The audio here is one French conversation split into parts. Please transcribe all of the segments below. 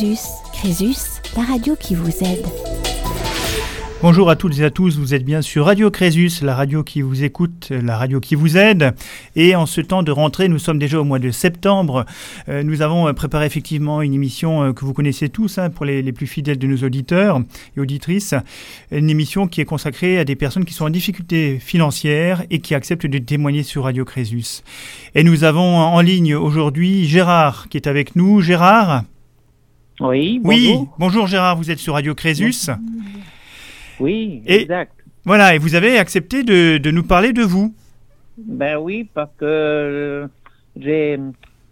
Crésus. La radio qui vous aide. Bonjour à toutes et à tous, vous êtes bien sur Radio Crésus, la radio qui vous écoute, la radio qui vous aide. Et en ce temps de rentrée, nous sommes déjà au mois de septembre. Euh, nous avons euh, préparé effectivement une émission euh, que vous connaissez tous hein, pour les, les, plus fidèles de nos auditeurs et auditrices. Une émission qui est consacrée à des personnes qui sont en difficulté financière et qui acceptent de témoigner sur Radio Crésus. Et nous avons en ligne aujourd'hui Gérard qui est avec nous. Gérard? Oui, bonjour. Oui, bonjour Gérard, vous êtes sur Radio Crésus. Oui, exact. Voilà, et vous avez accepté de, de, nous parler de vous. Ben oui, parce que euh, j'ai,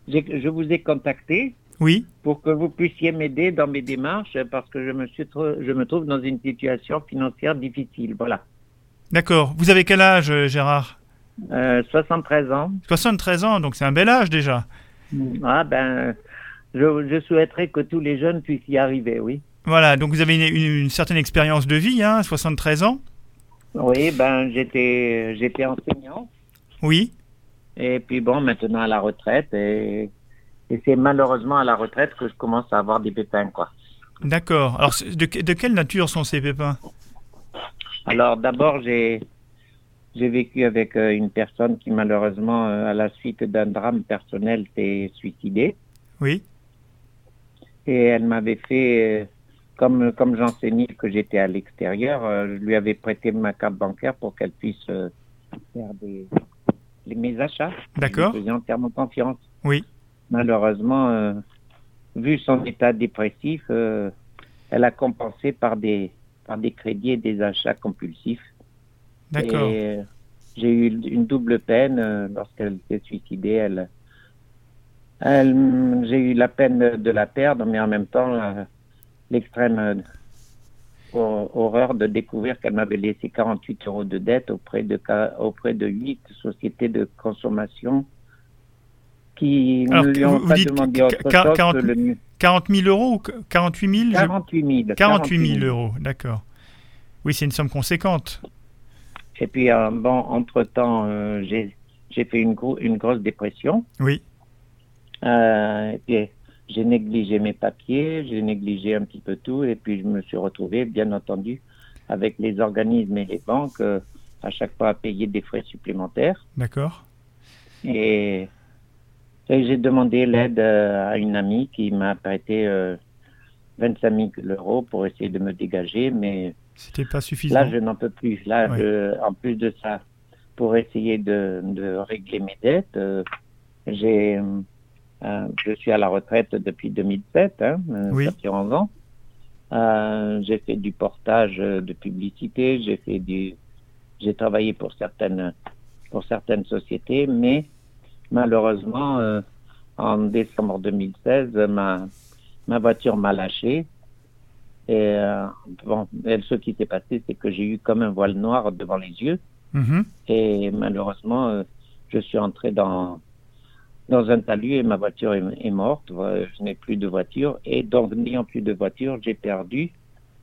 je vous ai contacté. Oui. Pour que vous puissiez m'aider dans mes démarches, parce que je me, suis je me trouve dans une situation financière difficile. Voilà. D'accord. Vous avez quel âge, Gérard? Euh, 73 ans. 73 ans, donc c'est un bel âge déjà. Ah ben, je, je souhaiterais que tous les jeunes puissent y arriver, oui. Voilà, donc vous avez une, une, certaine expérience de vie, hein, 73 ans Oui, ben j'étais j'étais enseignant. Oui. Et puis bon, maintenant à la retraite, et, et c'est malheureusement à la retraite que je commence à avoir des pépins, quoi. D'accord. Alors, de, de, quelle nature sont ces pépins? Alors, d'abord, j'ai j'ai vécu avec euh, une personne qui malheureusement, euh, à la suite d'un drame personnel, s'est suicidée. Oui. Et elle m'avait fait... Euh, comme, comme j'enseignais que j'étais à l'extérieur, euh, je lui avais prêté ma carte bancaire pour qu'elle puisse euh, faire des, les, mes achats. D'accord. Je faisais entièrement confiance. Oui. Malheureusement, euh, vu son état dépressif, euh, elle a compensé par des, par des crédits et des achats compulsifs. D'accord. Et j'ai eu une double peine lorsqu'elle s'est suicidée. Elle, elle, j'ai eu la peine de la perdre, mais en même temps, l'extrême horreur de découvrir qu'elle m'avait laissé 48 euros de dette auprès de, auprès de 8 sociétés de consommation qui Alors, ne lui ont vous, pas demandé autre 40, chose que le 40 000 euros ou 48 000 48 000. 48 000 euros, d'accord. Oui, c'est une somme conséquente. Et puis, euh, bon, entre-temps, euh, j'ai fait une, gro une grosse dépression. Oui. Euh, et j'ai négligé mes papiers, j'ai négligé un petit peu tout, et puis je me suis retrouvé, bien entendu, avec les organismes et les banques, euh, à chaque fois à payer des frais supplémentaires. D'accord. Et, et j'ai demandé l'aide euh, à une amie qui m'a prêté euh, 25 000 euros pour essayer de me dégager, mais c'était pas suffisant. là, je n'en peux plus. Là, Ouais. je- en plus de ça, pour essayer de, de régler mes dettes, j'ai je suis à la retraite depuis 2007, hein, euh, Oui. ça fait 11 ans. Euh, j'ai fait du portage euh, de publicité, j'ai fait du, j'ai travaillé pour certaines, pour certaines sociétés, mais malheureusement, euh, en décembre 2016, ma, ma voiture m'a lâché. Et euh, bon, et ce qui s'est passé, c'est que j'ai eu comme un voile noir devant les yeux. Mhm. Et malheureusement, euh, je suis entré dans, dans un talus et ma voiture est, morte. Euh, Je n'ai plus de voiture. Et donc, n'ayant plus de voiture, j'ai perdu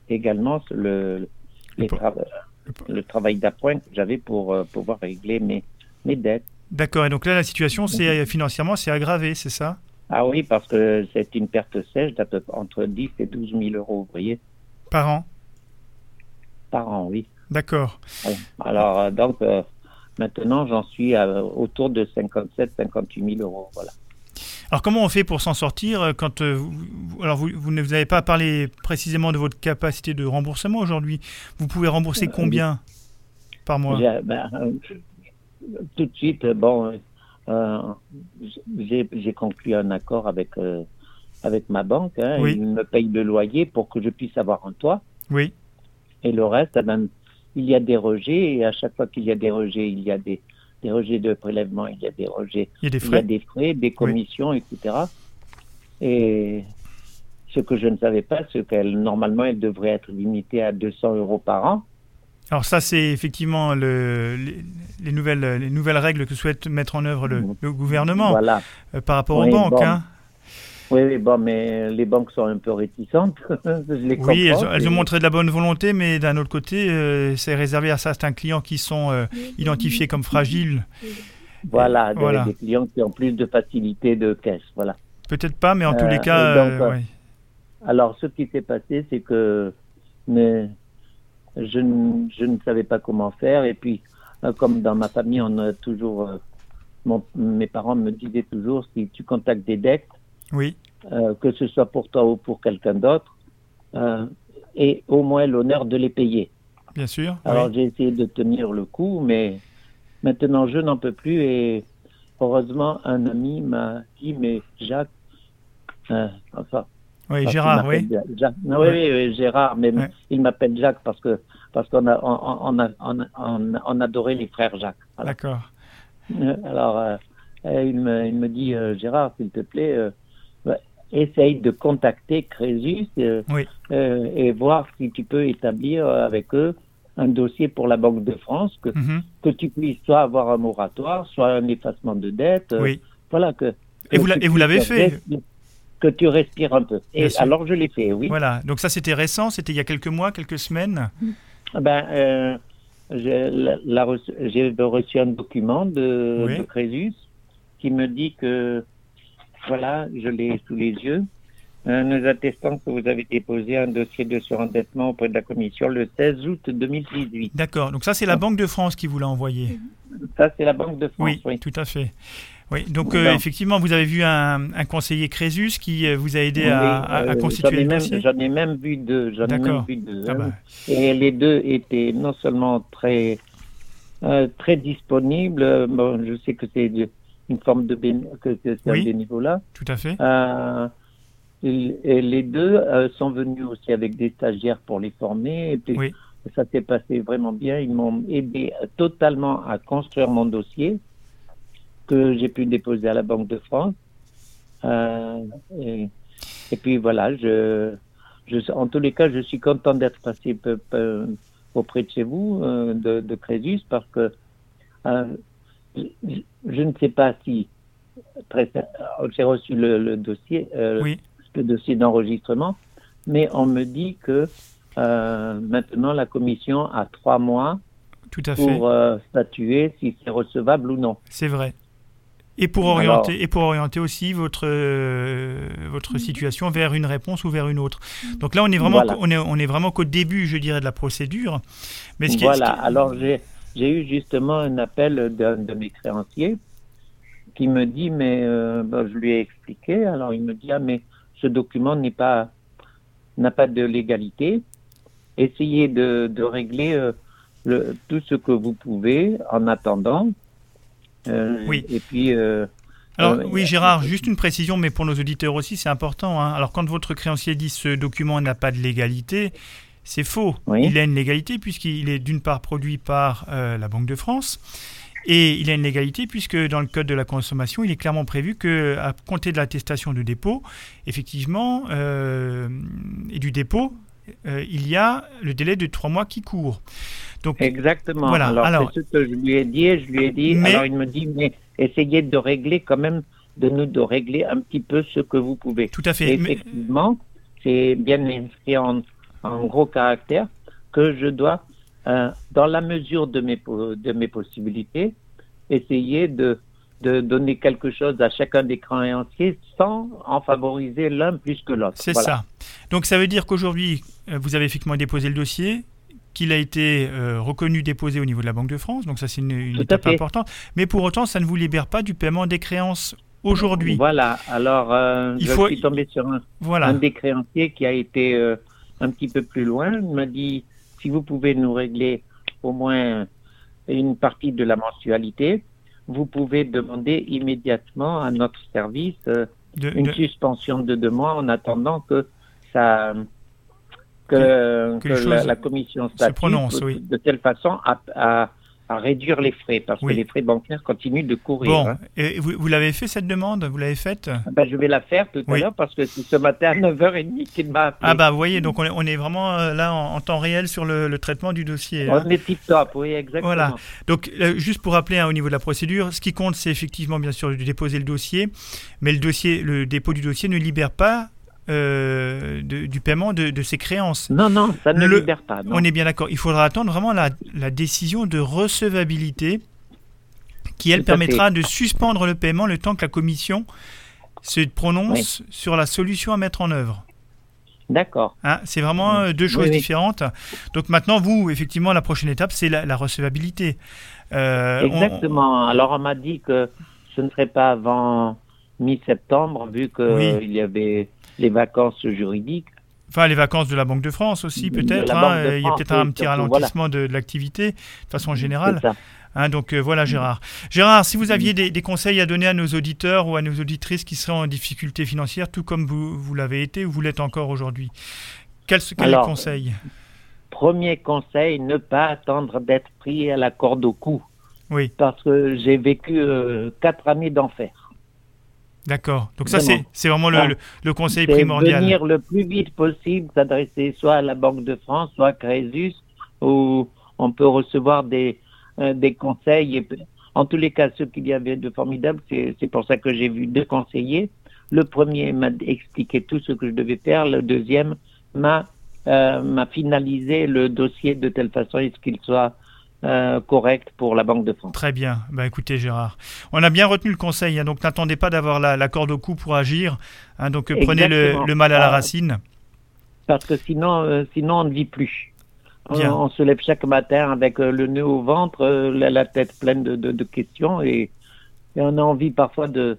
également le, les travail d'appoint que j'avais pour euh, pouvoir régler mes, mes dettes. D'accord. Et donc là, la situation, c'est financièrement, c'est aggravé, c'est ça? Ah oui, parce que c'est une perte sèche peu entre 10 et 12 000 euros, vous voyez, Par an? par an, oui. D'accord. Alors, euh, donc, euh, maintenant, j'en suis à, autour de 57 58 000 euros, voilà. Alors comment on fait pour s'en sortir euh, quand euh, vous, alors vous, vous ne vous avez pas parlé précisément de votre capacité de remboursement aujourd'hui. Vous pouvez rembourser Euh, combien par mois? Ben, tout de suite, bon, euh, j'ai j'ai conclu un accord avec euh, avec ma banque. Hein, Oui. Ils me payent le loyer pour que je puisse avoir un toit. Oui. Et le reste, eh ben, il y a des rejets. Et à chaque fois qu'il y a des rejets, il y a des, des rejets de prélèvement, il y a des rejets, Il y a des il y a frais. des frais, des commissions, etc. Et ce que je ne savais pas, c'est qu'elle normalement, elle devrait être limitée à 200 euros par an. Alors ça, c'est effectivement le, les, les nouvelles, les nouvelles règles que souhaite mettre en œuvre le, le gouvernement Voilà. euh, par rapport Oui, aux banques. bon. hein. Oui, oui, bon, mais les banques sont un peu réticentes. je les Oui, elles, ont- elles ont et- montré de la bonne volonté, mais d'un autre côté, euh, c'est réservé à certains clients qui sont euh, identifiés comme fragiles. Voilà, des, Voilà. des clients qui ont plus de facilité de caisse, voilà. Peut-être pas, mais en tous les cas, donc, euh, euh, ouais. alors, ce qui s'est passé, c'est que mais je, ne- je ne savais pas comment faire. Et puis, comme dans ma famille, on a toujours, mon- mes parents me disaient toujours, si tu contactes des dettes, Oui, euh, que ce soit pour toi ou pour quelqu'un d'autre, euh, et au moins l'honneur de les payer. bien sûr. Alors oui. j'ai essayé de tenir le coup, mais maintenant je n'en peux plus et heureusement un ami m'a dit mais Jacques, euh, enfin Oui, Gérard, oui. Jacques. Non, oui, oui, oui, Gérard, mais il m'appelle Jacques parce que parce qu'on a on, on a on, on, adorait les frères Jacques. D'accord. Euh, Alors, euh, il, me, il me dit, Gérard, s'il te plaît, essaye de contacter Crésus euh, Oui. euh, et voir si tu peux établir euh, avec eux un dossier pour la Banque de France, que, Mhm. que tu puisses soit avoir un moratoire, soit un effacement de dette. euh. Voilà, que, Et que vous l'a- tu et vous l'avez fait Que tu respires un peu. Bien Et sûr. alors, je l'ai fait, oui. Voilà. Donc ça, c'était récent. C'était il y a quelques mois, quelques semaines. Ben, euh, j'ai reçu- un document de, Oui. de Crésus qui me dit que, voilà, je l'ai sous les yeux, euh, nous attestons que vous avez déposé un dossier de surendettement auprès de la Commission le 16 août 2018. D'accord. Donc ça, c'est la Banque de France qui vous l'a envoyé. Ça, c'est la Banque de France, Oui, oui. tout à fait. Oui, donc euh, effectivement, vous avez vu un, un conseiller Crésus qui euh, vous a aidé Oui, à, à- à euh, constituer j'en ai le même, dossier. J'en ai même vu deux. J'en ai même D'accord. vu deux. Ah hein. bah, Et les deux étaient non seulement très, euh, très disponibles, bon, je sais que c'est une forme de béné- que, que c'est Oui. un bénévolat. tout à fait. Euh, et et les deux euh, sont venus aussi avec des stagiaires pour les former. Et puis, Oui. ça s'est passé vraiment bien. Ils m'ont aidé totalement à construire mon dossier que j'ai pu déposer à la Banque de France. Euh, et, et puis voilà, je, je, en tous les cas, je suis content d'être passé peu- peu auprès de chez vous, de, de Crésus, parce que je, je ne sais pas si très- j'ai reçu le, le dossier, euh, Oui. le dossier d'enregistrement, mais on me dit que euh, maintenant la commission a trois mois Tout à fait. pour euh, statuer si c'est recevable ou non. C'est vrai. Et pour Alors- orienter, et pour orienter aussi votre, euh, votre situation vers une réponse ou vers une autre. Donc là, on est vraiment, Voilà. on est, on est vraiment qu'au début, je dirais, de la procédure. Mais ce qui est- voilà, ce alors j'ai j'ai eu justement un appel d'un de mes créanciers qui me dit, mais euh, ben, je lui ai expliqué, alors il me dit, ah mais ce document n'est pas n'a pas de légalité. Essayez de, de régler euh, le, tout ce que vous pouvez en attendant. Euh, Oui. Et puis. Alors oui, Gérard, juste une précision, mais pour nos auditeurs aussi, c'est important. hein. Alors quand votre créancier dit ce document n'a pas de légalité, c'est faux. Oui. Il a une légalité puisqu'il est d'une part produit par euh, la Banque de France. Et il a une légalité puisque dans le code de la consommation, il est clairement prévu que à compter de l'attestation de dépôt, effectivement, euh, et du dépôt, euh, il y a le délai de trois mois qui court. Donc Exactement. Voilà, Alors, alors- c'est ce que je lui ai dit. et Je lui ai dit. Mais- Alors, il me dit, mais essayez de régler quand même, de nous de régler un petit peu ce que vous pouvez. tout à Et fait. Mais- effectivement, c'est bien inscrit en, en gros caractère que je dois, euh, dans la mesure de mes, de mes possibilités, essayer de, de donner quelque chose à chacun des créanciers sans en favoriser l'un plus que l'autre. C'est Voilà. ça. Donc ça veut dire qu'aujourd'hui, euh, vous avez effectivement déposé le dossier, qu'il a été euh, reconnu déposé au niveau de la Banque de France. Donc ça, c'est une, étape fait. importante. Mais pour autant, ça ne vous libère pas du paiement des créances aujourd'hui. Voilà. Alors, euh, Il je faut- suis tombé sur un, Voilà. un des créanciers qui a été euh, un petit peu plus loin il m'a dit si vous pouvez nous régler au moins une partie de la mensualité, vous pouvez demander immédiatement à notre service euh, De- une de- suspension de deux mois en attendant que ça que, que que les la, commission statue prononcent, de, oui. de telle façon à, à, à réduire les frais parce Oui. que les frais bancaires continuent de courir. Bon, hein. et vous, vous l'avez fait cette demande? Vous l'avez faite? Ben, je vais la faire tout Oui. à l'heure parce que c'est ce matin à 9h30 qu'il m'a appelé. Ah bah vous voyez, donc on est, on est vraiment euh, là en, en temps réel sur le, le traitement du dossier. hein. On est tip top, oui, exactement. Voilà. Donc, euh, juste pour rappeler hein, au niveau de la procédure, ce qui compte, c'est effectivement bien sûr de déposer le dossier, mais le dossier, le dépôt du dossier ne libère pas euh, de- du paiement de, de ses créances. Non, non, ça ne Le- libère pas. non. On est bien d'accord. Il faudra attendre vraiment la, la décision de recevabilité qui, elle, Tout permettra de suspendre le paiement le temps que la commission se prononce sur la solution à mettre en œuvre. D'accord. Hein, c'est vraiment euh, deux choses différentes. Donc maintenant, vous, effectivement, la prochaine étape, c'est la, recevabilité. Euh, Exactement. Alors on m'a dit que ce ne serait pas avant mi-septembre, vu qu'il y avait les vacances juridiques. Enfin, les vacances de la Banque de France aussi, peut-être. Hein. il y a peut-être un petit ralentissement de, l'activité, de façon générale. Hein, donc euh, voilà Gérard. Gérard, si vous aviez des, conseils à donner à nos auditeurs ou à nos auditrices qui seraient en difficulté financière, tout comme vous, vous l'avez été ou vous l'êtes encore aujourd'hui, quels quel conseils? Premier conseil, ne pas attendre d'être pris à la corde au cou. Oui. Parce que j'ai vécu euh, quatre années d'enfer. D'accord. Donc ça, c'est vraiment le, le, conseil primordial. Venir le plus vite possible, s'adresser soit à la Banque de France, soit à Crésus, où on peut recevoir des, euh, des conseils. Et, en tous les cas, ce qu'il y avait de formidable, c'est pour ça que j'ai vu deux conseillers. Le premier m'a expliqué tout ce que je devais faire. Le deuxième m'a euh, finalisé le dossier de telle façon à ce qu'il soit euh, correct pour la Banque de France. Très bien. Bah, écoutez, Gérard, on a bien retenu le conseil. Hein, donc, n'attendez pas d'avoir la, corde au cou pour agir. Hein, donc, prenez le, mal à la racine. Parce que sinon, sinon on ne vit plus. On, se lève chaque matin avec euh, le nœud au ventre, euh, la, tête pleine de, questions et, on a envie parfois de,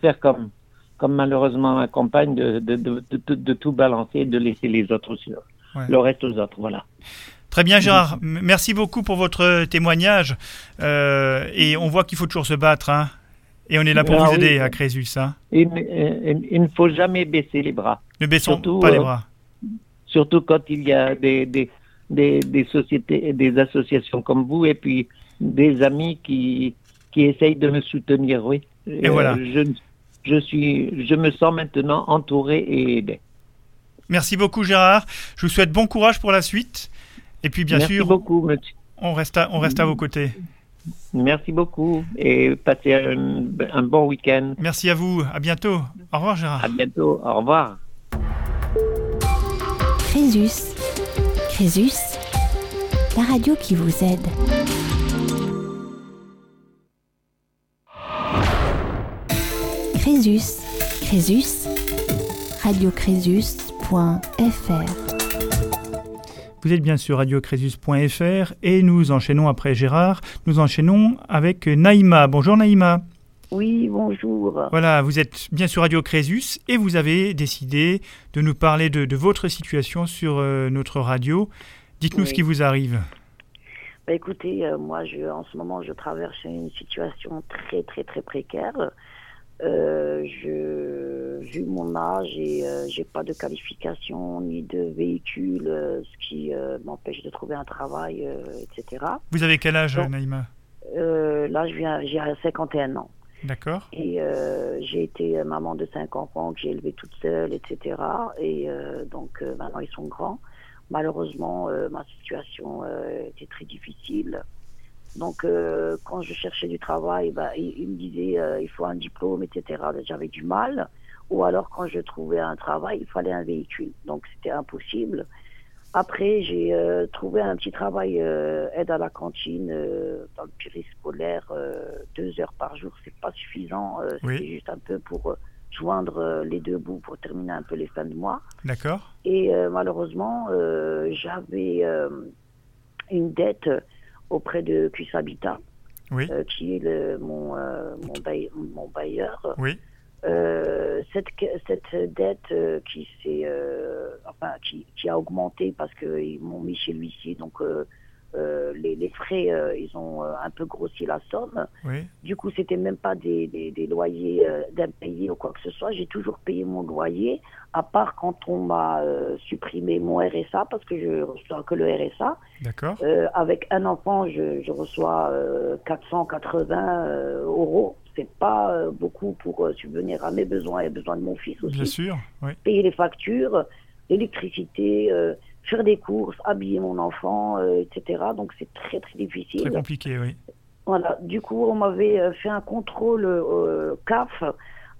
faire comme, comme malheureusement ma compagne, de, tout balancer et de laisser les autres sur le reste aux autres. Voilà. Très bien, Gérard. Merci beaucoup pour votre témoignage. Euh, et on voit qu'il faut toujours se battre. Hein. Et on est là pour ah vous aider à Crésus. Hein. Il, ne faut jamais baisser les bras. Ne baissons pas les bras. surtout quand il y a des, des, sociétés, des associations comme vous et puis des amis qui, qui essayent de me soutenir, oui. Et voilà. Euh, je, je, suis, je me sens maintenant entouré et aidé. Merci beaucoup Gérard. Je vous souhaite bon courage pour la suite. Et puis bien Merci sûr, beaucoup, monsieur. On, reste à, on reste à vos côtés. Merci beaucoup et passez un, un bon week-end. Merci à vous. À bientôt. Au revoir Gérard. À bientôt. Au revoir. Crésus Crésus, la radio qui vous aide. Crésus, Crésus, radiocrésus.fr. Vous êtes bien sur radiocrésus.fr et nous enchaînons après Gérard, nous enchaînons avec Naïma. Bonjour Naïma. Oui, bonjour. Voilà, vous êtes bien sur Radio Crésus et vous avez décidé de nous parler de, votre situation sur euh, notre radio. Dites-nous ce qui vous arrive. Bah, écoutez, euh, moi, je, en ce moment, je traverse une situation très, très, très précaire. Euh, je, vu mon âge et j'ai pas de qualification ni de véhicule, ce qui m'empêche de trouver un travail, etc. Vous avez quel âge, Naïma? Là, je viens, j'ai 51 ans. D'accord. Et euh, j'ai été maman de cinq enfants que j'ai élevés toute seule, etc. Et euh, donc euh, maintenant ils sont grands. Malheureusement, ma situation était très difficile. Donc quand je cherchais du travail, bah, il, me disait il faut un diplôme, etc. J'avais du mal. Ou alors quand je trouvais un travail, il fallait un véhicule. Donc c'était impossible. Après, j'ai euh, trouvé un petit travail euh, aide à la cantine euh, dans le périscolaire, deux heures par jour, c'est pas suffisant. C'est juste un peu pour joindre les deux bouts pour terminer un peu les fins de mois. D'accord. Et malheureusement, j'avais une dette auprès de Cus Habitat, qui est le, mon, mon, mon bailleur. Oui. Euh, cette, cette dette euh, qui euh, enfin qui, qui, a augmenté parce qu'ils m'ont mis chez l'huissier donc les, les, frais ils ont un peu grossi la somme oui. du coup c'était même pas des, des, des loyers d'impayés ou quoi que ce soit j'ai toujours payé mon loyer à part quand on m'a supprimé mon RSA parce que je reçois que le RSA d'accord avec un enfant je, je reçois 480 euros c'est pas euh, beaucoup pour euh, subvenir à mes besoins et aux besoins de mon fils aussi. Bien sûr, oui. Payer les factures, l'électricité, euh, faire des courses, habiller mon enfant, etc. Donc c'est très très difficile. Très compliqué, oui. Voilà. Du coup, on m'avait fait un contrôle CAF.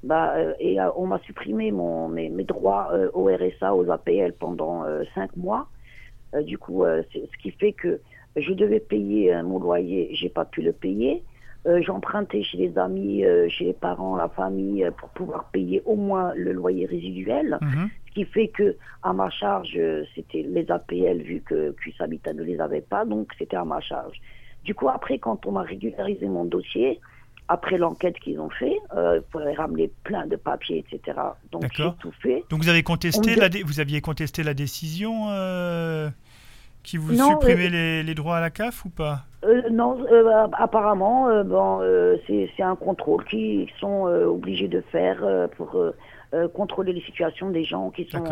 Bah, et on m'a supprimé mon, mes, mes droits au RSA, aux APL pendant cinq mois. du coup, ce qui fait que je devais payer mon loyer, j'ai pas pu le payer. Euh, J'empruntais chez les amis, euh, chez les parents, la famille, euh, pour pouvoir payer au moins le loyer résiduel. Mhm. Ce qui fait que à ma charge, c'était les APL vu que Habitat ne les avait pas, donc c'était à ma charge. Du coup, après, quand on m'a régularisé mon dossier, après l'enquête qu'ils ont fait, il fallait ramener plein de papiers, etc. Donc j'ai tout fait. Donc vous avez contesté On la dé- vous aviez contesté la décision qui vous Non, supprimait euh, les, les droits à la CAF ou pas? Euh, non, euh, apparemment, bon, c'est un contrôle qu'ils sont obligés de faire pour contrôler les situations des gens qui sont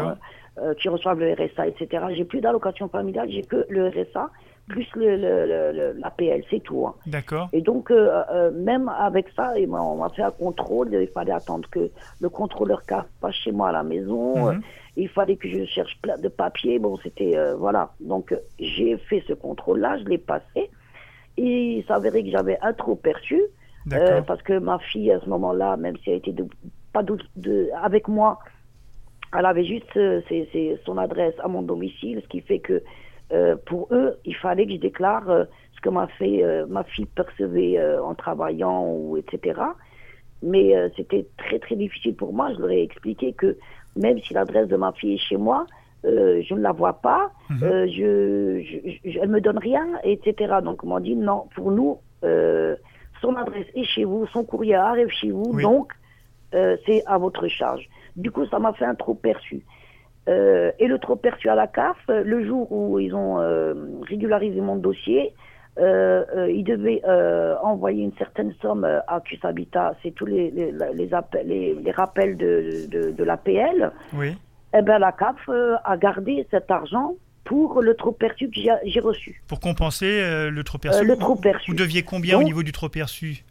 qui reçoivent le RSA, etc. J'ai plus d'allocation familiale, j'ai que le RSA plus le, le, l'APL, c'est tout. hein. D'accord. Et donc, euh, euh, même avec ça, et moi, on m'a fait un contrôle. Il fallait attendre que le contrôleur CAF passe chez moi à la maison. Mhm. Il fallait que je cherche plein de papiers. Bon, c'était euh, voilà. Donc, j'ai fait ce contrôle-là, je l'ai passé. Et il s'avérait que j'avais un trop perçu. Euh, parce que ma fille, à ce moment-là, même si elle était de, pas de, de- avec moi, elle avait juste euh, son adresse à mon domicile, ce qui fait que euh, pour eux, il fallait que je déclare ce que ma, fait, euh, ma fille percevait en travaillant, ou etc. Mais c'était très très difficile pour moi. Je leur ai expliqué que même si l'adresse de ma fille est chez moi, euh, je ne la vois pas, Mhm. euh, je, je, je- elle me donne rien, etc. Donc on m'a dit non, pour nous, euh, son adresse est chez vous, son courrier arrive chez vous, Oui. donc euh, c'est à votre charge. Du coup, ça m'a fait un trop perçu. Et le trop perçu à la CAF, le jour où ils ont régularisé mon dossier, euh, euh, ils devaient euh, envoyer une certaine somme à CUS Habitat, c'est tous les, les, les, appels- les, les rappels de, de, de l'APL. Oui. Eh ben, la CAF a gardé cet argent pour le trop perçu que j'ai- reçu. Pour compenser euh, le trop perçu. Euh, le vous- trop perçu. Vous deviez combien au niveau du trop perçu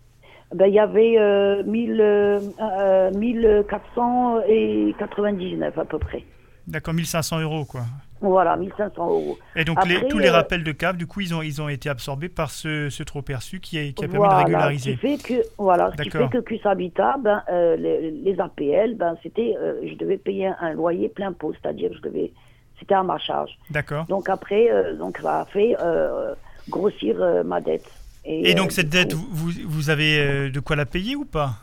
Ben, il y avait 1000, euh, 1499 à peu près. D'accord, 1500 euros quoi. Voilà, 1500 euros. Et donc Après, les- tous les euh, rappels de CAF, du coup, ils ont, ils ont été absorbés par ce, ce trop perçu qui, a- qui a permis voilà, de régulariser. Ce qui fait que, voilà, ce qui fait que QS Habitat, ben, euh, les, les APL, ben, c'était, euh, je devais payer un, un loyer plein pot, c'est-à-dire je devais, c'était à ma charge. D'accord. Donc après, euh, donc ça a fait euh, grossir euh, ma dette. Et donc cette dette, vous, vous- avez de quoi la payer ou pas?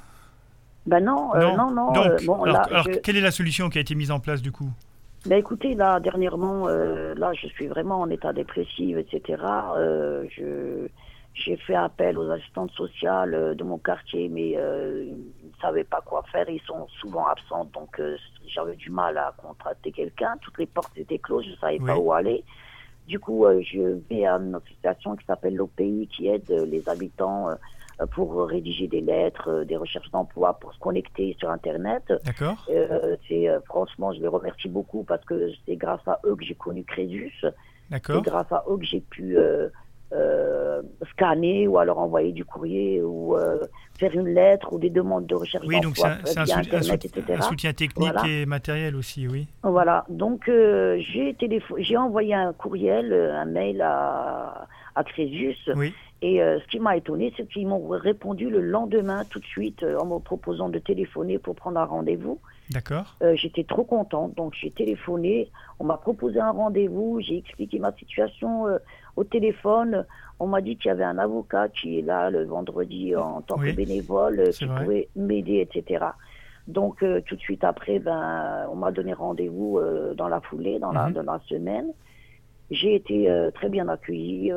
Ben non, non, non. Donc, bon, alors, là, alors, je- quelle est la solution qui a été mise en place du coup? Ben écoutez, là, dernièrement, euh, là, je suis vraiment en état dépressif, etc. Euh, je, j'ai fait appel aux assistantes sociales euh, de mon quartier, mais euh, ils ne savaient pas quoi faire. Ils sont souvent absents, donc euh, j'avais du mal à contracter quelqu'un. Toutes les portes étaient closes, je ne savais pas où aller. Du coup, euh, je vais à une association qui s'appelle l'OPI, qui aide euh, les habitants euh, pour rédiger des lettres, euh, des recherches d'emploi, pour se connecter sur Internet. D'accord Euh, c'est euh, franchement, je les remercie beaucoup parce que c'est grâce à eux que j'ai connu Crésus. C'est D'accord grâce à eux que j'ai pu euh, euh, scanner ou alors envoyer du courrier ou euh, faire une lettre ou des demandes de recherche Oui, donc c'est d'emploi un, c'est soutien- un Internet, soutien- etc. un soutien technique Voilà. et matériel aussi, oui. Voilà, donc euh, j'ai envoyé un courriel, euh, un mail à, à Crésus. Oui, Et euh, ce qui m'a étonné, c'est qu'ils m'ont répondu le lendemain, tout de suite, euh, en me proposant de téléphoner pour prendre un rendez-vous. d'accord. Euh, J'étais trop contente, donc j'ai téléphoné. On m'a proposé un rendez-vous. J'ai expliqué ma situation euh, au téléphone. On m'a dit qu'il y avait un avocat qui est là le vendredi en tant Oui, que bénévole, qui vrai. pouvait m'aider, etc. Donc euh, tout de suite après, ben, on m'a donné rendez-vous euh, dans la foulée, dans, la, Mhm. dans la semaine. J'ai été euh, très bien accueillie.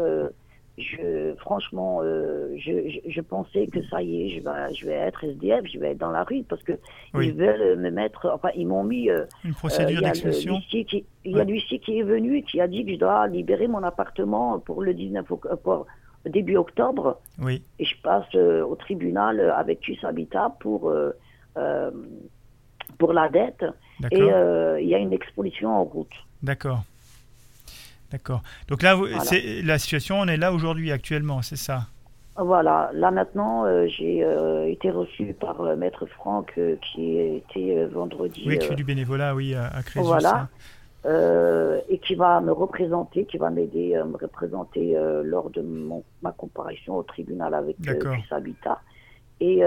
Euh, je, franchement, euh, je, je, je pensais que ça y est, je vais, je vais être SDF, je vais être dans la rue parce que Oui. ils veulent me mettre. Enfin, ils m'ont mis. euh, Une euh, procédure le- d'expulsion. il y a l'huissier qui est venu et qui a dit que je dois libérer mon appartement pour le 19 oc- euh, pour début octobre Oui, et je passe euh, au tribunal euh, avec TUS Habitat pour euh, euh, pour la dette et euh, il y a une exposition en route. D'accord. D'accord. Donc là, Voilà. c'est la situation, on est là aujourd'hui, actuellement, c'est ça? Voilà, là maintenant, euh, j'ai euh, été reçu par euh, Maître Franck qui était vendredi. Oui, qui fait du bénévolat, oui, à, à Crésus. Voilà. hein. et qui va me représenter, qui va m'aider à me représenter lors de mon, ma comparution au tribunal avec. Puce Habitat. Et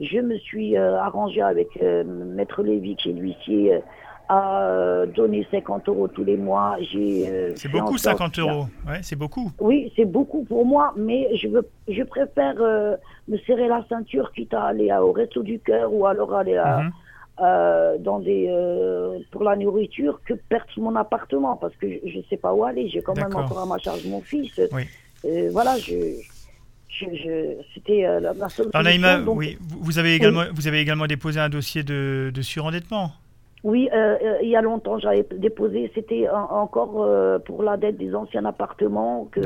je me suis arrangé avec Maître Lévy, qui est l'huissier, à donner 50 euros tous les mois. J'ai. c'est beaucoup 50 euros. Ouais, c'est beaucoup. Oui, c'est beaucoup pour moi, mais je veux, je préfère me serrer la ceinture quitte à aller au resto du cœur ou alors aller à. Mhm. Euh, dans des, euh, pour la nourriture que perdre mon appartement parce que je ne sais pas où aller. J'ai quand même encore à ma charge mon fils. Oui. Euh, voilà, je, je, c'était la, la solution. oui, vous avez également, vous avez également déposé un dossier de, de surendettement. Oui, euh, euh, il y a longtemps, j'avais déposé, c'était encore euh, pour la dette des anciens appartements. Que,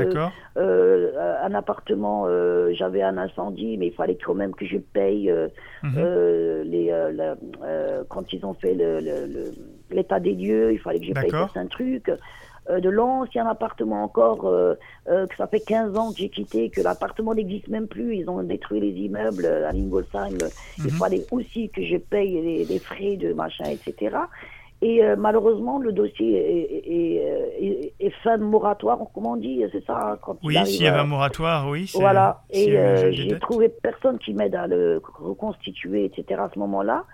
un appartement, j'avais un incendie, mais il fallait quand même que je paye mhm. les, quand ils ont fait l'état des lieux, il fallait que je paye certains trucs. Euh, de l'ancien appartement encore, euh, euh, que ça fait 15 ans que j'ai quitté, que l'appartement n'existe même plus, ils ont détruit les immeubles à Lingolsheim, il fallait aussi que je paye les, frais de machin, etc. Et malheureusement, le dossier est, est, fin de moratoire, comment on dit, c'est ça hein, quand Oui, s'il y avait un moratoire, oui. Voilà, et j'ai trouvé personne qui m'aide à le reconstituer, etc. à ce moment-là.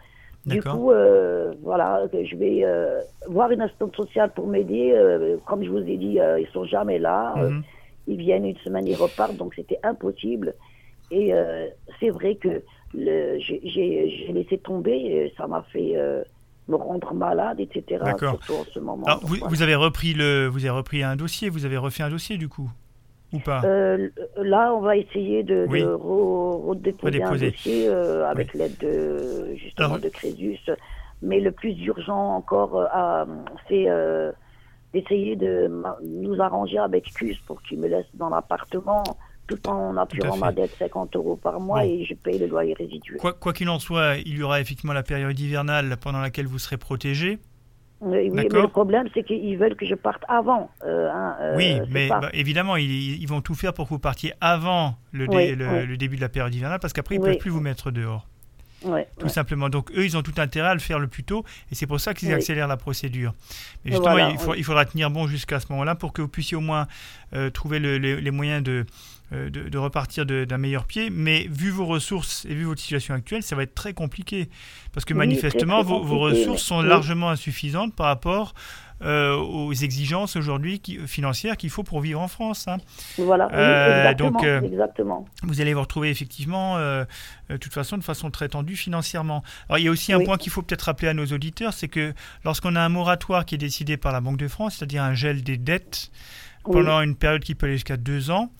Du coup, euh, voilà, je vais euh, voir une assistante sociale pour m'aider. Euh, comme je vous ai dit, ils sont jamais là. Mhm. ils viennent une semaine, ils repartent, donc c'était impossible. Et c'est vrai que j'ai laissé tomber, ça m'a fait me rendre malade, etc. Surtout en ce moment. vous, vous, avez repris le, vous avez repris un dossier, vous avez refait un dossier du coup? Ou pas? Euh, Là, on va essayer de, redéposer un dossier euh, avec l'aide de, justement de Crésus. Mais le plus urgent encore, euh, c'est d'essayer de nous arranger avec CUS pour qu'il me laisse dans l'appartement tout en apurant ma dette 50 euros par mois et je paye le loyer résiduel. Quoi qu'il en soit, il y aura effectivement la période hivernale pendant laquelle vous serez protégé. Oui, mais le problème, c'est qu'ils veulent que je parte avant. Euh, hein, euh, oui, mais bah, évidemment, ils, vont tout faire pour que vous partiez avant le, le, début de la période hivernale, parce qu'après, ils ne peuvent plus vous mettre dehors. tout simplement. Donc eux, ils ont tout intérêt à le faire le plus tôt, et c'est pour ça qu'ils accélèrent la procédure. Mais justement, il, faudra tenir bon jusqu'à ce moment-là pour que vous puissiez au moins euh, trouver les moyens de, euh, de, repartir d'un meilleur pied. Mais vu vos ressources et vu votre situation actuelle, ça va être très compliqué. Parce que manifestement, vos, ressources sont largement insuffisantes par rapport euh, aux exigences aujourd'hui financières qu'il faut pour vivre en France. Hein. Voilà, euh, donc, exactement. Vous allez vous retrouver effectivement, de toute façon, de façon très tendue financièrement. Alors, il y a aussi un point qu'il faut peut-être rappeler à nos auditeurs, c'est que lorsqu'on a un moratoire qui est décidé par la Banque de France, c'est-à-dire un gel des dettes pendant une période qui peut aller jusqu'à deux ans,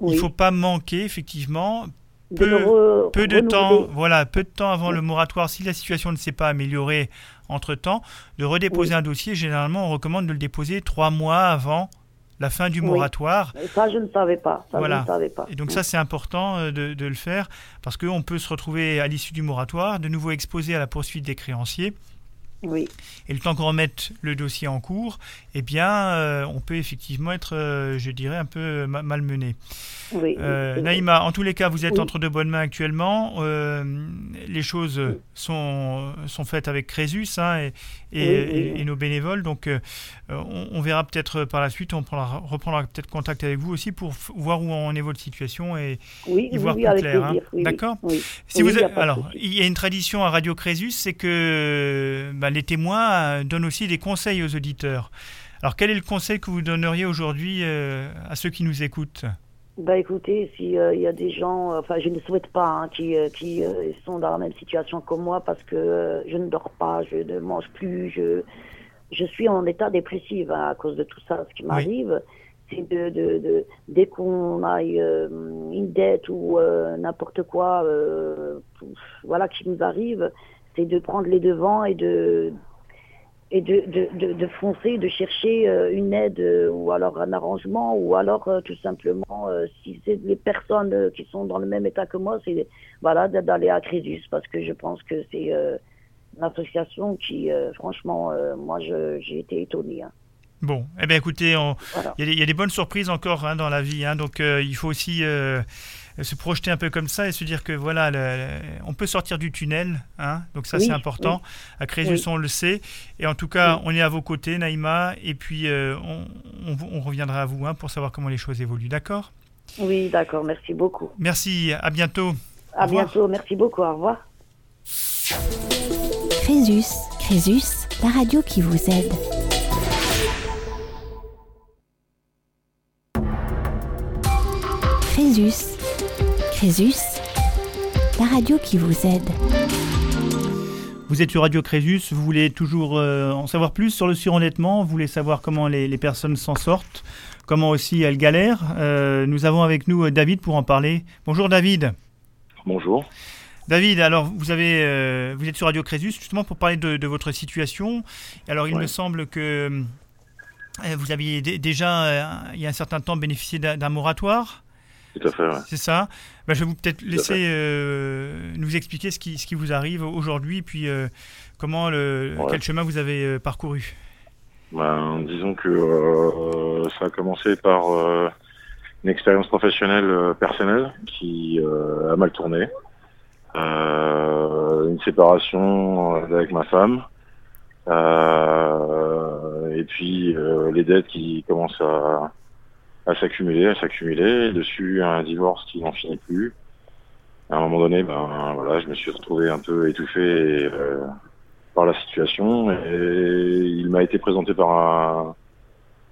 il ne faut pas manquer, effectivement, peu, de temps, voilà, peu de temps avant le moratoire, si la situation ne s'est pas améliorée entre-temps, de redéposer un dossier. Généralement, on recommande de le déposer trois mois avant la fin du moratoire. Ça, je ne savais pas. voilà. savais pas. Et donc ça, c'est important euh, de, de, le faire parce qu'on peut se retrouver à l'issue du moratoire, de nouveau exposé à la poursuite des créanciers. Oui. Et le temps qu'on remette le dossier en cours, eh bien, euh, on peut effectivement être, euh, je dirais, un peu malmené. Oui, euh, Naïma, en tous les cas, vous êtes entre de bonnes mains actuellement. les choses sont, sont faites avec Crésus hein, et, et, nos bénévoles. Donc, on, verra peut-être par la suite, on reprendra peut-être contact avec vous aussi pour voir où en est votre situation et y voir plus clair. Hein. D'accord si vous Alors, il y a une tradition à Radio Crésus, c'est que. Bah, les témoins euh, donnent aussi des conseils aux auditeurs. Alors quel est le conseil que vous donneriez aujourd'hui euh, à ceux qui nous écoutent? Bah écoutez, s'il euh, y a des gens, enfin je ne souhaite pas hein, qui, qui sont dans la même situation que moi parce que je ne dors pas, je ne mange plus, je, je suis en état dépressif hein, à cause de tout ça. Ce qui m'arrive, c'est de, de, de, dès qu'on a une dette ou n'importe quoi, voilà qui nous arrive, c'est de prendre les devants et de et de, de, de, foncer, de chercher euh, une aide euh, ou alors un arrangement ou alors euh, tout simplement si c'est les personnes qui sont dans le même état que moi, c'est voilà d'aller à Crésus parce que je pense que c'est une association qui franchement moi j'ai été étonné. Hein. Bon, eh bien écoutez, il y, a des bonnes surprises encore hein, dans la vie, hein, donc il faut aussi se projeter un peu comme ça et se dire que voilà, on peut sortir du tunnel. Hein, donc ça, c'est important. À Crésus, on le sait. Et en tout cas, on est à vos côtés, Naïma. Et puis, euh, on, reviendra à vous hein, pour savoir comment les choses évoluent. D'accord? Oui, d'accord. Merci beaucoup. Merci. À bientôt. À bientôt. Merci beaucoup. Au revoir. Crésus Crésus, la radio qui vous aide. Crésus. Crésus, la radio qui vous aide. Vous êtes sur Radio Crésus, vous voulez toujours euh, en savoir plus sur le surendettement, vous voulez savoir comment les, les personnes s'en sortent, comment aussi elles galèrent. Euh, nous avons avec nous euh, David pour en parler. Bonjour David. Bonjour. David, alors vous avez, euh, vous êtes sur Radio Crésus justement pour parler de, de votre situation. Alors il Ouais. me semble que euh, vous aviez dé- déjà, euh, il y a un certain temps, bénéficié d'un d'un moratoire. Tout à fait, ouais. C'est ça? Ben, je vais vous peut-être laisser euh, nous expliquer ce qui, ce qui vous arrive aujourd'hui, puis euh, comment le, Ouais. quel chemin vous avez euh, parcouru. Ben, disons que euh, ça a commencé par euh, une expérience professionnelle euh, personnelle qui a mal tourné. Une séparation avec ma femme. Et puis les dettes qui commencent à, à s'accumuler, à s'accumuler. Dessus un divorce qui n'en finit plus. À un moment donné, ben voilà, je me suis retrouvé un peu étouffé euh, par la situation et il m'a été présenté par un-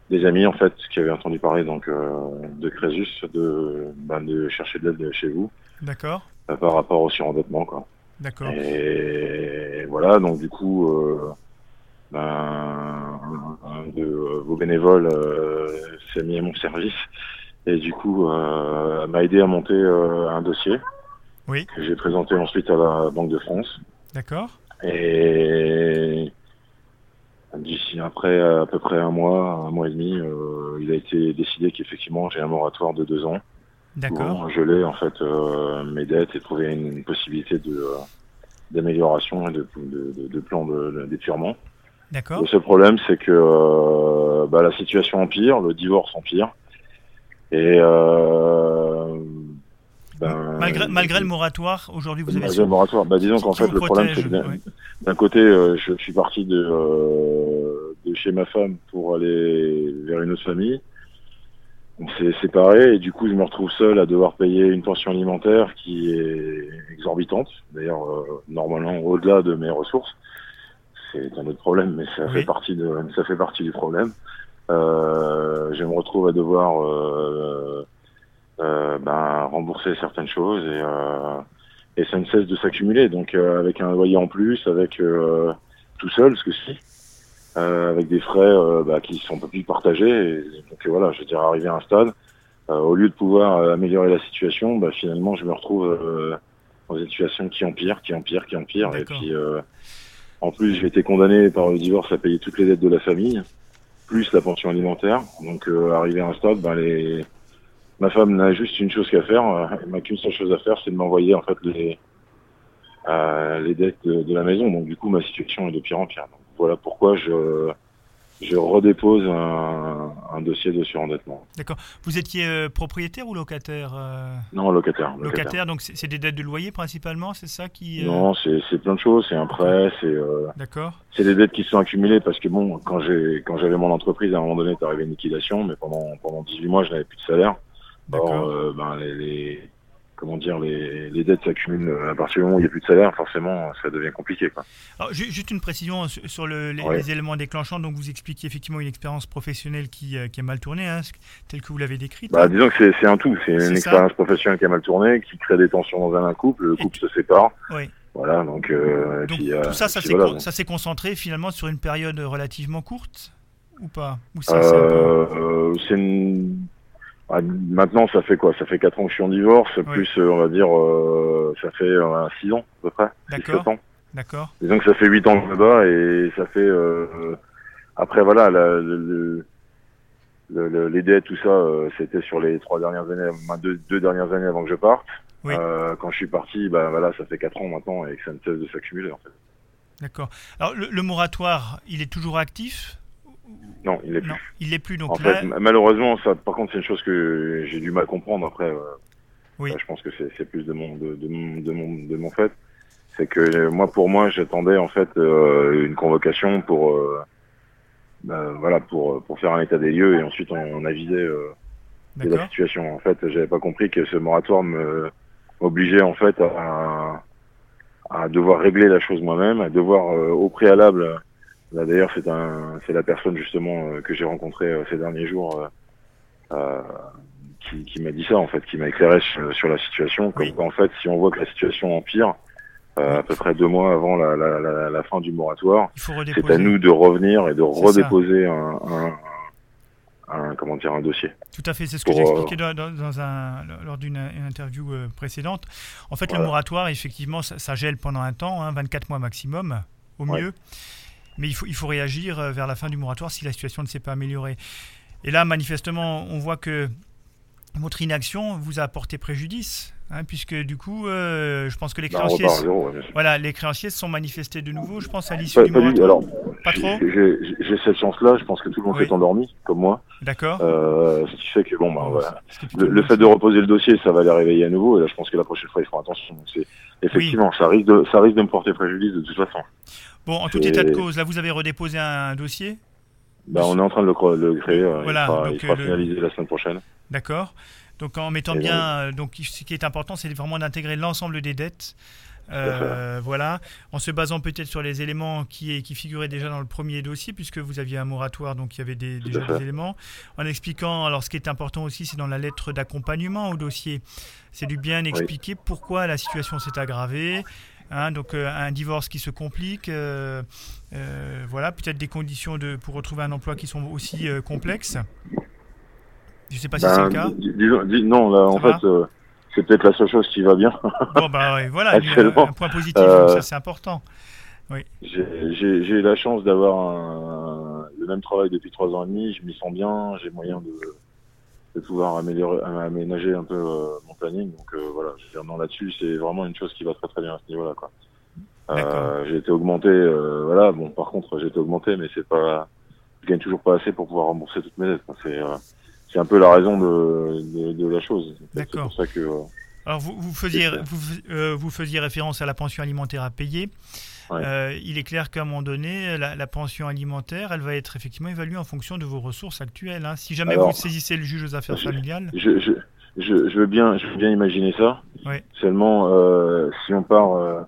des amis en fait qui avaient entendu parler donc euh, de Crésus de ben, de chercher de l'aide chez vous D'accord euh, par rapport au surendettement quoi. D'accord. Et voilà donc du coup euh, ben, de euh, vos bénévoles euh, s'est mis à mon service et du coup euh, m'a aidé à monter euh, un dossier Oui. que j'ai présenté ensuite à la Banque de France. D'accord. Et d'ici après à peu près un mois, un mois et demi, euh, il a été décidé qu'effectivement j'ai un moratoire de deux ans D'accord. pour geler en fait euh, mes dettes et trouver une, possibilité de euh, d'amélioration et de, de, de, de plan d'étirement. D'accord. Le seul problème, c'est que euh, bah, la situation empire, le divorce empire, et euh, ben, Malgré, malgré le moratoire, aujourd'hui vous avez Malgré le moratoire. Bah, disons qu'en fait, le problème, c'est que d'un- ouais. côté, euh, je suis parti de, de chez ma femme pour aller vers une autre famille. On s'est séparés et du coup, je me retrouve seul à devoir payer une pension alimentaire qui est exorbitante. D'ailleurs, normalement, au-delà de mes ressources. C'est un autre problème, mais ça Oui. fait partie de, ça fait partie du problème. Euh, je me retrouve à devoir euh, euh, ben, rembourser certaines choses et, euh, et ça ne cesse de s'accumuler. Donc avec un loyer en plus, avec tout seul, ce que si, avec des frais bah, qui sont peu plus partagés. Et, donc voilà, je veux dire, arrivé à un stade, au lieu de pouvoir améliorer la situation, bah, finalement, je me retrouve dans une situation qui empire, qui empire, qui empire. Et puis, en plus, j'ai été condamné par le divorce à payer toutes les dettes de la famille, plus la pension alimentaire. Donc, euh, arrivé à un stade, bah, les... ma femme n'a juste une chose qu'à faire, euh, elle n'a qu'une seule chose à faire, c'est de m'envoyer en fait les euh, les dettes de, de la maison. Donc, du coup, ma situation est de pire en pire. Donc, voilà pourquoi je je redépose un, un dossier de surendettement. D'accord. Vous étiez euh, propriétaire ou locataire euh, Non, locataire. Locataire, donc c'est des dettes de loyer principalement, c'est ça qui. euh, Non, c'est plein de choses. C'est un prêt, c'est euh, D'accord. c'est des dettes qui sont accumulées parce que bon, quand j'ai quand j'avais mon entreprise, à un moment donné, est arrivé une liquidation, mais pendant pendant 18 mois, je n'avais plus de salaire. Or, D'accord. euh, ben les, les comment dire les, les dettes s'accumulent à partir du moment où il n'y a plus de salaire, forcément, ça devient compliqué. Quoi. Alors, ju- juste une précision sur sur le- les, Ouais. les éléments déclenchants. Donc, vous expliquez effectivement une expérience professionnelle qui, euh, qui a mal tourné, hein, telle que vous l'avez décrite. Bah, disons que c'est un tout. C'est une expérience professionnelle qui a mal tourné, qui crée des tensions dans un couple. Le couple se sépare. Oui. Voilà, donc, euh, et Donc, puis, euh, tout ça, ça s'est voilà, con- concentré finalement sur une période relativement courte ou pas? Euh, euh, c'est une- ah, Maintenant, ça fait quoi? Ça fait 4 ans que je suis en divorce, plus, euh, on va dire, euh, ça fait 6 ans, à peu près. D'accord. ans. D'accord. Disons que ça fait 8 ans que là-bas, et ça fait... euh, après, voilà, la- le- le- le- le- les dettes, tout ça, euh, c'était sur les trois dernières années, deux, deux dernières années avant que je parte. Oui. Euh, quand je suis parti, bah, voilà, ça fait 4 ans maintenant, et que ça ne cesse de s'accumuler, en fait. D'accord. Alors, le, le moratoire, il est toujours actif? Non, il est plus. Il l'est plus. Donc En là, fait, ma- malheureusement, ça, par contre, c'est une chose que j'ai du mal à comprendre. Après, euh, Oui. ça, je pense que c'est plus de mon, de, de mon, de mon, de mon fait. C'est que euh, moi, pour moi, j'attendais en fait euh, une convocation pour, euh, bah, voilà, pour, pour faire un état des lieux et ensuite on, on avisait euh, de la situation. En fait, j'avais pas compris que ce moratoire me obligeait en fait à, à devoir régler la chose moi-même, à devoir au préalable. Là d'ailleurs, c'est un, c'est la personne justement que j'ai rencontrée ces derniers jours qui, qui m'a dit ça en fait, qui m'a éclairé sur, la situation. Comme en fait, si on voit que la situation empire, euh, à peu près deux mois avant la, la, la, la fin du moratoire. C'est à nous de revenir et de redéposer un, un, un, comment dire, un dossier. Tout à fait, c'est ce que j'expliquais euh, dans, dans, un, lors d'une interview euh, précédente. En fait, le moratoire, effectivement, ça, gèle pendant un temps, hein, 24 mois maximum, au mieux. Mais il faut, il faut réagir vers la fin du moratoire si la situation ne s'est pas améliorée. Et là, manifestement, on voit que votre inaction vous a apporté préjudice, hein, puisque du coup, euh, je pense que les créanciers, voilà, les créanciers se sont manifestés de nouveau, je pense à l'issue du. Alors, pas trop. J'ai cette chance-là. Je pense que tout le monde est endormi, comme moi. D'accord. Euh, ce qui fait que bon, bah, voilà. Le, fait de reposer le dossier, ça va les réveiller à nouveau. Et là, je pense que la prochaine fois, ils feront attention. Effectivement, ça risque de, ça risque de me porter préjudice de toute façon. Bon, en tout état de cause, là, vous avez redéposé un dossier. Bah, on est en train de le, créer. Voilà, il sera, finalisé la semaine prochaine. D'accord. Donc en mettant bien, euh, donc ce qui est important, c'est vraiment d'intégrer l'ensemble des dettes. Euh, voilà, en se basant peut-être sur les éléments qui, qui figuraient déjà dans le premier dossier, puisque vous aviez un moratoire, donc il y avait des, déjà des éléments. En expliquant, alors ce qui est important aussi, c'est dans la lettre d'accompagnement au dossier, c'est du bien expliquer pourquoi la situation s'est aggravée. Hein, donc euh, un divorce qui se complique, voilà, peut-être des conditions de, pour retrouver un emploi qui sont aussi complexes. Je sais pas si c'est le ben, cas. non, là, en fait, euh, c'est peut-être la seule chose qui va bien. bon, bah voilà, un point positif, euh, ça c'est important. Oui. J'ai la chance d'avoir le même travail depuis trois ans et demi, je m'y sens bien, j'ai moyen de, de, pouvoir améliorer, aménager un peu euh, mon planning. Donc voilà, non là-dessus, c'est vraiment une chose qui va très très bien à ce niveau-là. quoi. j'ai été augmenté, voilà. Bon, par contre, j'ai été augmenté, mais c'est pas, je gagne toujours pas assez pour pouvoir rembourser toutes mes dettes. C'est c'est un peu la raison de, de, la chose. C'est pour ça que. Euh, Alors vous, vous faisiez vous, euh, vous, faisiez référence à la pension alimentaire à payer. Euh, il est clair qu'à un moment donné, la, pension alimentaire, elle va être effectivement évaluée en fonction de vos ressources actuelles. Hein. Si jamais vous saisissez le juge aux affaires familiales. Je, je, je, je, veux bien, je veux bien imaginer ça. Seulement, si on part,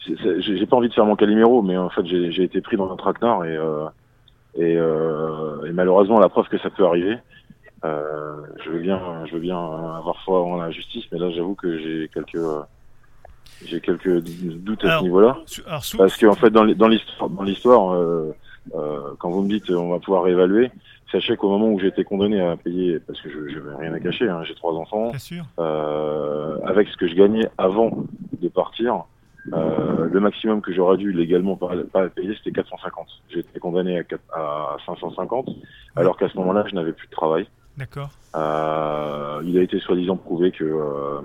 j'ai pas envie de faire mon caliméro, mais en fait, j'ai été pris dans un traquenard et, et, et malheureusement, la preuve que ça peut arriver. Euh, je veux bien, je veux bien avoir foi en la justice, mais là, j'avoue que j'ai quelques, j'ai quelques doutes à ce niveau-là. Parce qu'en en fait, dans l'histoire, dans l'histoire, euh, euh, quand vous me dites on va pouvoir réévaluer, sachez qu'au moment où j'ai été condamné à payer, parce que je n'avais rien à cacher, hein, j'ai trois enfants, euh, avec ce que je gagnais avant de partir, euh, le maximum que j'aurais dû légalement pas, pas payer, c'était 450. J'ai été condamné à, à 550, alors qu'à ce moment-là, je n'avais plus de travail. D'accord. Euh, il a été soi-disant prouvé que, euh,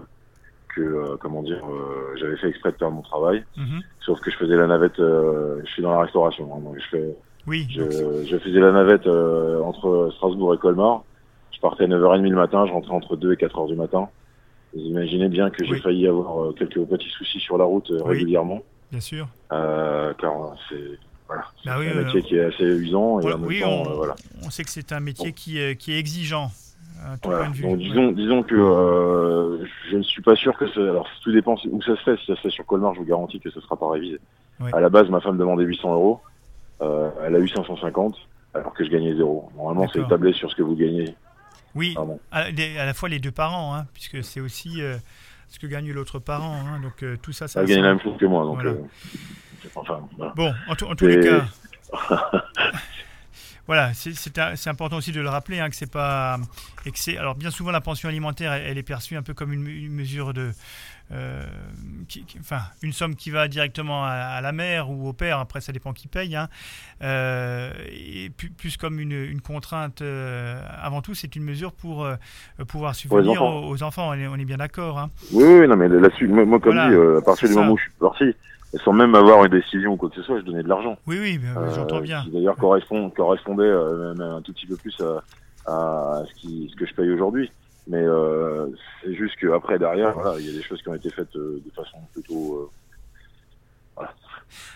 que euh, comment dire, euh, j'avais fait exprès de perdre mon travail. Mhm. Sauf que je faisais la navette, je suis dans la restauration, hein, donc je fais. Oui. Je, je faisais la navette entre Strasbourg et Colmar. Je partais à 9h30 le matin, je rentrais entre 2 et 4h du matin. Vous imaginez bien que j'ai failli avoir quelques petits soucis sur la route régulièrement. Bien sûr. car c'est bah un métier qui est assez usant. Et oui, on, euh, voilà. on sait que c'est un métier qui, qui est exigeant. Donc, disons, disons que euh, je ne suis pas sûr que ça. Alors tout dépend où ça se fait. Si ça se fait sur Colmar, je vous garantis que ce ne sera pas révisé. À la base, ma femme demandait 800 euros. Euh, elle a eu 550 alors que je gagnais zéro. Normalement, c'est établi sur ce que vous gagnez. Oui, à, la fois les deux parents, hein, puisque c'est aussi ce que gagne l'autre parent. Hein, donc tout ça, ça. Elle gagne la même chose que moi. Donc, Bon, en, tous les cas. voilà, c'est important aussi de le rappeler hein, que c'est pas et alors bien souvent la pension alimentaire elle, est perçue un peu comme une, mesure de euh, enfin une somme qui va directement à, la mère ou au père après ça dépend qui paye hein. euh, et plus, comme une, contrainte euh, avant tout c'est une mesure pour pouvoir subvenir aux, enfants on est, bien d'accord hein. oui, oui non mais là-dessus moi, comme dit à partir du moment où je suis parti sans même avoir une décision ou quoi que ce soit, je donnais de l'argent. Oui, oui, j'entends euh, bien. Qui d'ailleurs correspond, correspondait euh, même un tout petit peu plus à, à ce, qui, ce que je paye aujourd'hui. Mais euh, c'est juste qu'après, derrière, voilà, il y a des choses qui ont été faites euh, de façon plutôt. Euh, voilà.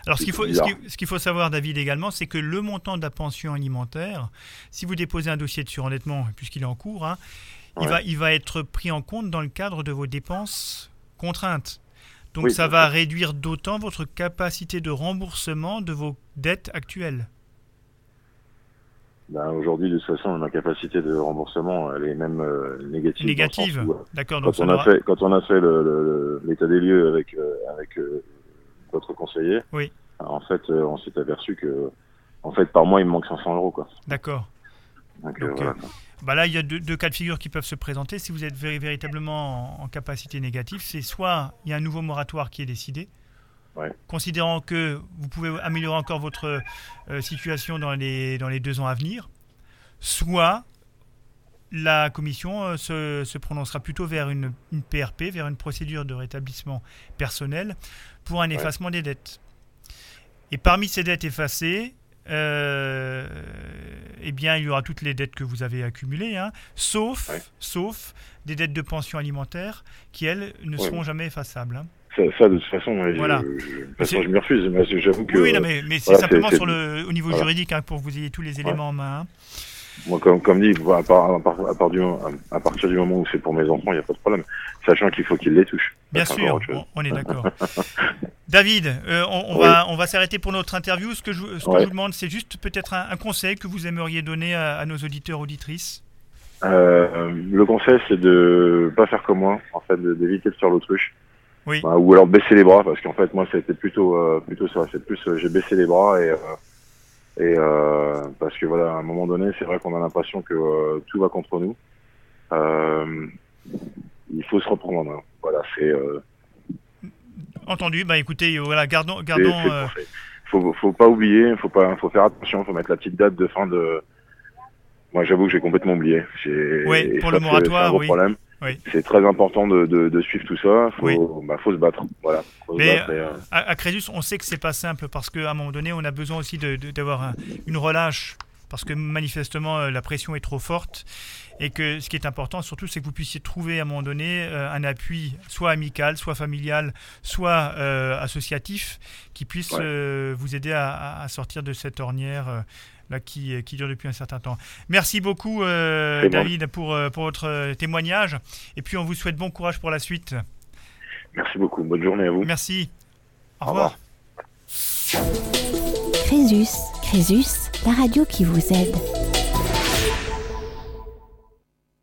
Alors, ce qu'il faut, ce qu'il faut savoir, David, également, c'est que le montant de la pension alimentaire, si vous déposez un dossier de surendettement, puisqu'il est en cours, hein, il, va, il va être pris en compte dans le cadre de vos dépenses contraintes. Donc ça va réduire d'autant votre capacité de remboursement de vos dettes actuelles. Ben, Aujourd'hui, de toute façon, ma capacité de remboursement, elle est même euh, négative. Négative, d'accord. Quand, on a fait, quand on a fait l'état des lieux avec, euh, avec euh, votre conseiller, oui. en fait, on s'est aperçu que en fait, par mois, il me manque 500 euros. D'accord. Donc, voilà, bah là, il y a deux, cas de figure qui peuvent se présenter. Si vous êtes véritablement en, capacité négative, c'est soit il y a un nouveau moratoire qui est décidé, considérant que vous pouvez améliorer encore votre euh, situation dans les, dans les deux ans à venir, soit la commission euh, se, prononcera plutôt vers une, PRP, vers une procédure de rétablissement personnel pour un effacement des dettes. Et parmi ces dettes effacées, euh, eh bien, il y aura toutes les dettes que vous avez accumulées, hein, sauf, sauf des dettes de pension alimentaire qui, elles, ne seront jamais effaçables. Hein. Ça, de toute façon, voilà. je, je me refuse. J'avoue que. Oui, mais, mais c'est simplement sur le, au niveau juridique hein, pour que vous ayez tous les éléments en main. Moi, comme, comme dit, à, part, à, part du, à, partir du moment où c'est pour mes enfants, il n'y a pas de problème. Sachant qu'il faut qu'ils les touchent. Bien sûr, on, est d'accord. David, euh, on, va, on va s'arrêter pour notre interview. Ce que je, ce que je vous demande, c'est juste peut-être un, conseil que vous aimeriez donner à, nos auditeurs, auditrices. Euh, le conseil, c'est de pas faire comme moi, en fait, d'éviter de faire l'autruche. Oui. Bah, ou alors baisser les bras, parce qu'en fait, moi, c'était plutôt, euh, plutôt ça. C'est plus, j'ai baissé les bras et et euh, parce que voilà, à un moment donné, c'est vrai qu'on a l'impression que euh, tout va contre nous. Euh, il faut se reprendre en main. Voilà, c'est. Euh, Entendu. Bah écoutez, voilà, gardons, gardons. faut, faut pas oublier, faut pas, faut faire attention, faut mettre la petite date de fin de. Moi, j'avoue que j'ai complètement oublié. Oui, pour le moratoire, oui. Problème. C'est très important de, de, suivre tout ça. Faut, oui. bah, faut se battre. Voilà. Mais euh, à, Crésus, on sait que c'est pas simple parce qu'à un moment donné, on a besoin aussi d'avoir une relâche parce que manifestement euh, la pression est trop forte et que ce qui est important surtout c'est que vous puissiez trouver à un moment donné euh, un appui soit amical, soit familial, soit associatif qui puisse vous aider à, à, sortir de cette ornière là, qui, qui dure depuis un certain temps. Merci beaucoup, euh, David, pour, euh, pour votre témoignage. Et puis, on vous souhaite bon courage pour la suite. Merci beaucoup. Bonne journée à vous. Merci. Au, revoir. Crésus, Crésus, la radio qui vous aide.